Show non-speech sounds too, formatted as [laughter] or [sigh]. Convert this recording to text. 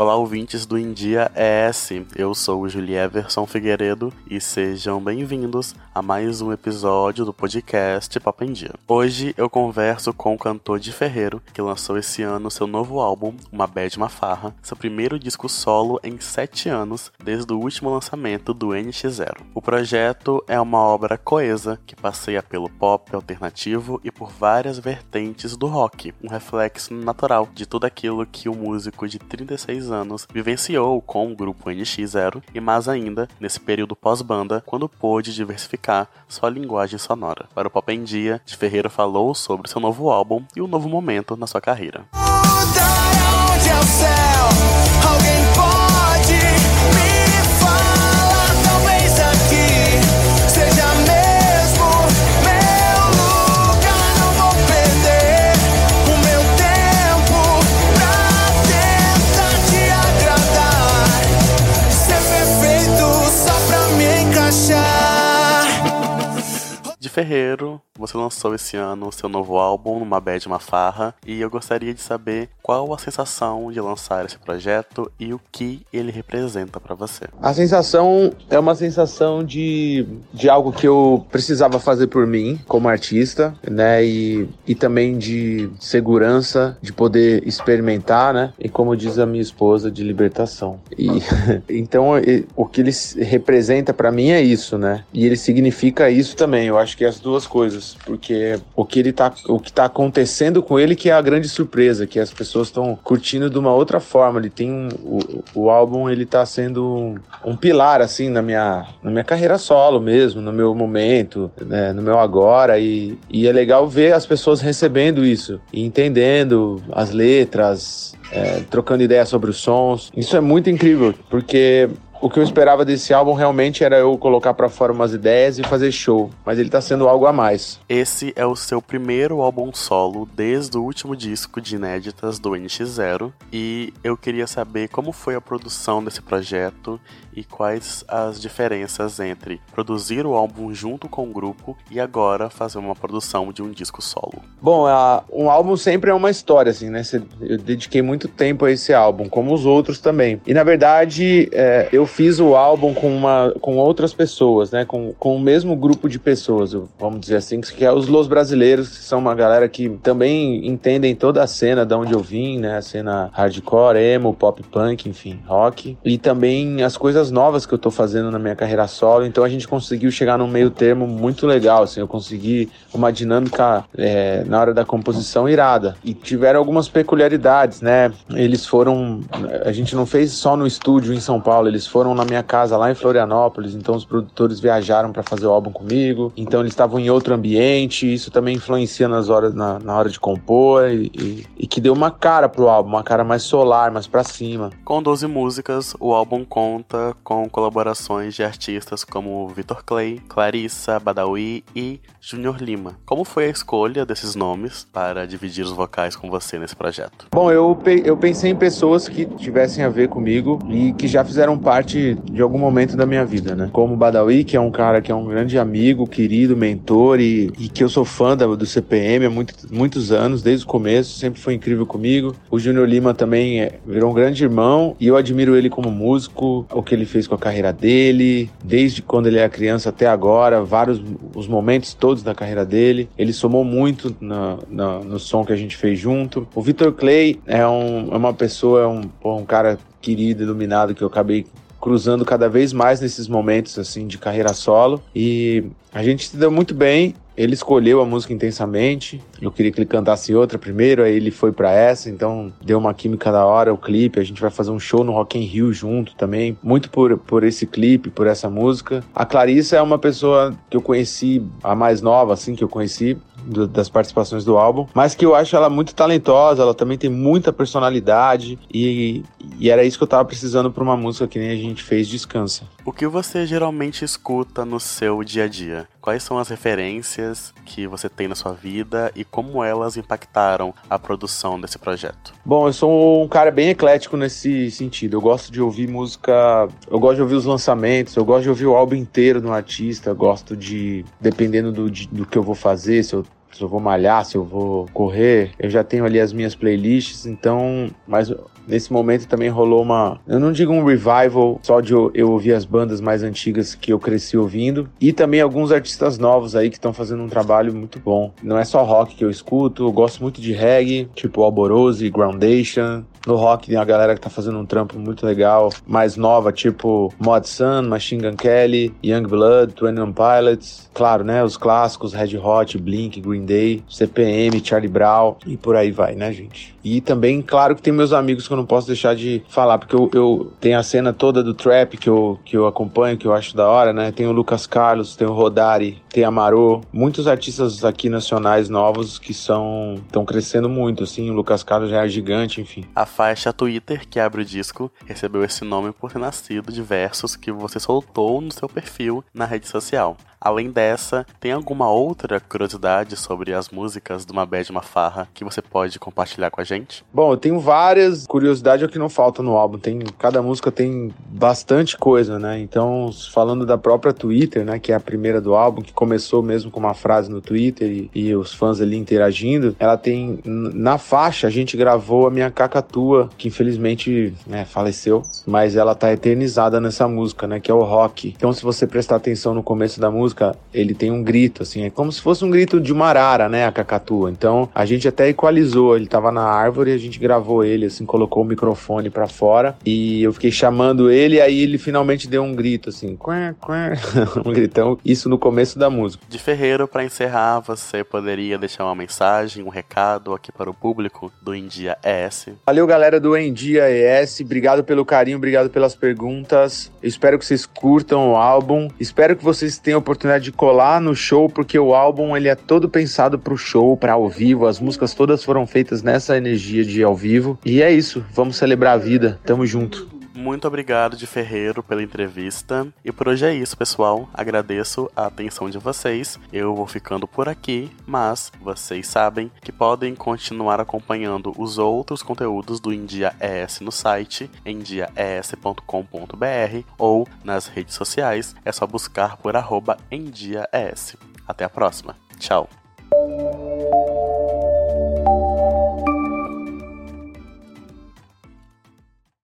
Olá, ouvintes do India ES. Eu sou o Julieverson Figueiredo e sejam bem-vindos a mais um episódio do podcast Papo em Dia. Hoje eu converso com o cantor de Ferreiro, que lançou esse ano seu novo álbum, Uma Bad Uma Farra, seu primeiro disco solo em sete anos, desde o último lançamento do NX0. O projeto é uma obra coesa que passeia pelo pop alternativo e por várias vertentes do rock, um reflexo natural de tudo aquilo que o músico de 36 anos vivenciou com o grupo NX0 e mais ainda nesse período pós-banda, quando pôde diversificar sua linguagem sonora. Para o Pop em Dia, de Ferreira falou sobre seu novo álbum e um novo momento na sua carreira. Ferreiro, você lançou esse ano o seu novo álbum, Uma Bad Uma Farra, e eu gostaria de saber qual a sensação de lançar esse projeto e o que ele representa para você. A sensação é uma sensação de, de algo que eu precisava fazer por mim, como artista, né, e, e também de segurança, de poder experimentar, né, e como diz a minha esposa, de libertação. E [laughs] então o que ele representa para mim é isso, né, e ele significa isso também. Eu acho que as duas coisas, porque o que ele tá, o que tá acontecendo com ele que é a grande surpresa, que as pessoas estão curtindo de uma outra forma. Ele tem um, o, o álbum ele tá sendo um, um, pilar assim na minha, na minha carreira solo mesmo, no meu momento, né, no meu agora e, e é legal ver as pessoas recebendo isso e entendendo as letras, é, trocando ideias sobre os sons. Isso é muito incrível, porque o que eu esperava desse álbum realmente era eu colocar para fora umas ideias e fazer show, mas ele tá sendo algo a mais. Esse é o seu primeiro álbum solo desde o último disco de inéditas do NX0 e eu queria saber como foi a produção desse projeto e quais as diferenças entre produzir o álbum junto com o grupo e agora fazer uma produção de um disco solo. Bom, a, um álbum sempre é uma história, assim, né? Eu dediquei muito tempo a esse álbum, como os outros também. E na verdade, é, eu fiz o álbum com, uma, com outras pessoas, né? Com, com o mesmo grupo de pessoas, vamos dizer assim, que é os Los Brasileiros, que são uma galera que também entendem toda a cena de onde eu vim, né? A cena hardcore, emo, pop punk, enfim, rock. E também as coisas novas que eu tô fazendo na minha carreira solo, então a gente conseguiu chegar num meio termo muito legal, assim, eu consegui uma dinâmica é, na hora da composição irada. E tiveram algumas peculiaridades, né? Eles foram, a gente não fez só no estúdio em São Paulo, eles foram na minha casa lá em Florianópolis, então os produtores viajaram para fazer o álbum comigo, então eles estavam em outro ambiente, isso também influencia nas horas, na, na hora de compor e, e, e que deu uma cara pro álbum, uma cara mais solar, mais para cima. Com 12 músicas, o álbum conta com colaborações de artistas como Vitor Clay, Clarissa, Badawi e Junior Lima. Como foi a escolha desses nomes para dividir os vocais com você nesse projeto? Bom, eu, eu pensei em pessoas que tivessem a ver comigo e que já fizeram parte de algum momento da minha vida, né? Como Badawi, que é um cara que é um grande amigo, querido, mentor e, e que eu sou fã da, do CPM há muito, muitos anos, desde o começo, sempre foi incrível comigo. O Junior Lima também é, virou um grande irmão e eu admiro ele como músico, o que ele fez com a carreira dele, desde quando ele era criança até agora, vários os momentos todos da carreira dele. Ele somou muito na, na, no som que a gente fez junto. O Victor Clay é, um, é uma pessoa, é um, um cara querido, iluminado que eu acabei cruzando cada vez mais nesses momentos assim de carreira solo e a gente se deu muito bem ele escolheu a música intensamente. Eu queria que ele cantasse outra primeiro, aí ele foi para essa, então deu uma química da hora o clipe. A gente vai fazer um show no Rock in Rio junto também, muito por, por esse clipe, por essa música. A Clarissa é uma pessoa que eu conheci, a mais nova assim que eu conheci, do, das participações do álbum, mas que eu acho ela muito talentosa, ela também tem muita personalidade e, e era isso que eu tava precisando para uma música que nem a gente fez Descansa. O que você geralmente escuta no seu dia a dia? Quais são as referências que você tem na sua vida e como elas impactaram a produção desse projeto? Bom, eu sou um cara bem eclético nesse sentido. Eu gosto de ouvir música, eu gosto de ouvir os lançamentos, eu gosto de ouvir o álbum inteiro do artista, gosto de, dependendo do, de, do que eu vou fazer, se eu se eu vou malhar, se eu vou correr, eu já tenho ali as minhas playlists, então, mas nesse momento também rolou uma, eu não digo um revival só de eu, eu ouvir as bandas mais antigas que eu cresci ouvindo e também alguns artistas novos aí que estão fazendo um trabalho muito bom. Não é só rock que eu escuto, eu gosto muito de reggae, tipo Alborose, Groundation, no rock tem a galera que tá fazendo um trampo muito legal, mais nova, tipo Mod Sun, Machine Gun Kelly, Young Blood, Twenty One Pilots. Claro, né? Os clássicos, Red Hot, Blink, Green Day, CPM, Charlie Brown e por aí vai, né, gente? E também, claro que tem meus amigos que eu não posso deixar de falar, porque eu, eu tenho a cena toda do trap que eu, que eu acompanho, que eu acho da hora, né? Tem o Lucas Carlos, tem o Rodari, tem a Marô, muitos artistas aqui nacionais novos que são estão crescendo muito, assim. O Lucas Carlos já é gigante, enfim. A faixa Twitter que abre o disco recebeu esse nome por ter nascido de versos que você soltou no seu perfil na rede social. Além dessa, tem alguma outra curiosidade sobre as músicas do Uma Bad Uma Farra que você pode compartilhar com a gente? Bom, eu tenho várias curiosidades, é o que não falta no álbum. Tem, cada música tem bastante coisa, né? Então, falando da própria Twitter, né, que é a primeira do álbum, que começou mesmo com uma frase no Twitter e, e os fãs ali interagindo, ela tem na faixa a gente gravou a minha cacatua, que infelizmente né, faleceu, mas ela tá eternizada nessa música, né, que é o rock. Então, se você prestar atenção no começo da música música, ele tem um grito, assim, é como se fosse um grito de uma arara, né, a cacatua. Então, a gente até equalizou, ele tava na árvore, a gente gravou ele, assim, colocou o microfone para fora e eu fiquei chamando ele, aí ele finalmente deu um grito, assim, quá, quá, [laughs] um gritão, isso no começo da música. De Ferreiro, para encerrar, você poderia deixar uma mensagem, um recado aqui para o público do Endia ES? Valeu, galera do Endia ES, obrigado pelo carinho, obrigado pelas perguntas, eu espero que vocês curtam o álbum, espero que vocês tenham oportunidade oportunidade de colar no show, porque o álbum ele é todo pensado pro show, para ao vivo. As músicas todas foram feitas nessa energia de ao vivo. E é isso, vamos celebrar a vida. Tamo junto. Muito obrigado de Ferreiro pela entrevista. E por hoje é isso, pessoal. Agradeço a atenção de vocês. Eu vou ficando por aqui, mas vocês sabem que podem continuar acompanhando os outros conteúdos do India ES no site endiaes.com.br ou nas redes sociais. É só buscar por arroba endiaes. Até a próxima. Tchau.